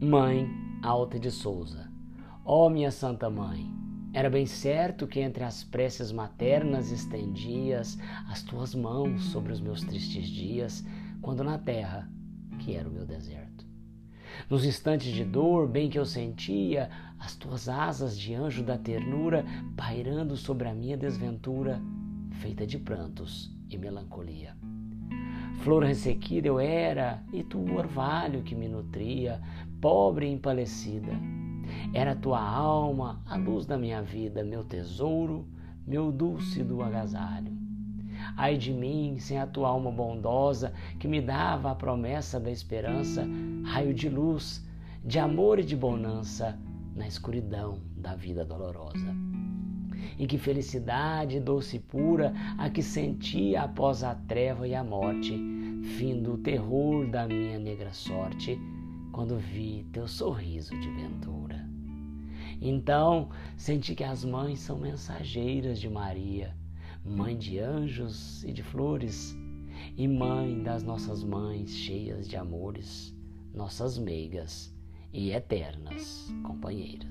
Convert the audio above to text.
Mãe Alta de Souza, ó oh, minha Santa Mãe, era bem certo que entre as preces maternas estendias as tuas mãos sobre os meus tristes dias, quando na terra, que era o meu deserto. Nos instantes de dor, bem que eu sentia as tuas asas de anjo da ternura pairando sobre a minha desventura, feita de prantos e melancolia. Flor ressequida eu era, e tu o orvalho que me nutria, pobre e empalecida. Era tua alma, a luz da minha vida, meu tesouro, meu dúlcido agasalho. Ai de mim, sem a tua alma bondosa, que me dava a promessa da esperança, raio de luz, de amor e de bonança, na escuridão da vida dolorosa. E que felicidade doce e pura a que sentia após a treva e a morte, fim do terror da minha negra sorte, quando vi teu sorriso de ventura. Então senti que as mães são mensageiras de Maria, mãe de anjos e de flores, e mãe das nossas mães cheias de amores, nossas meigas e eternas companheiras.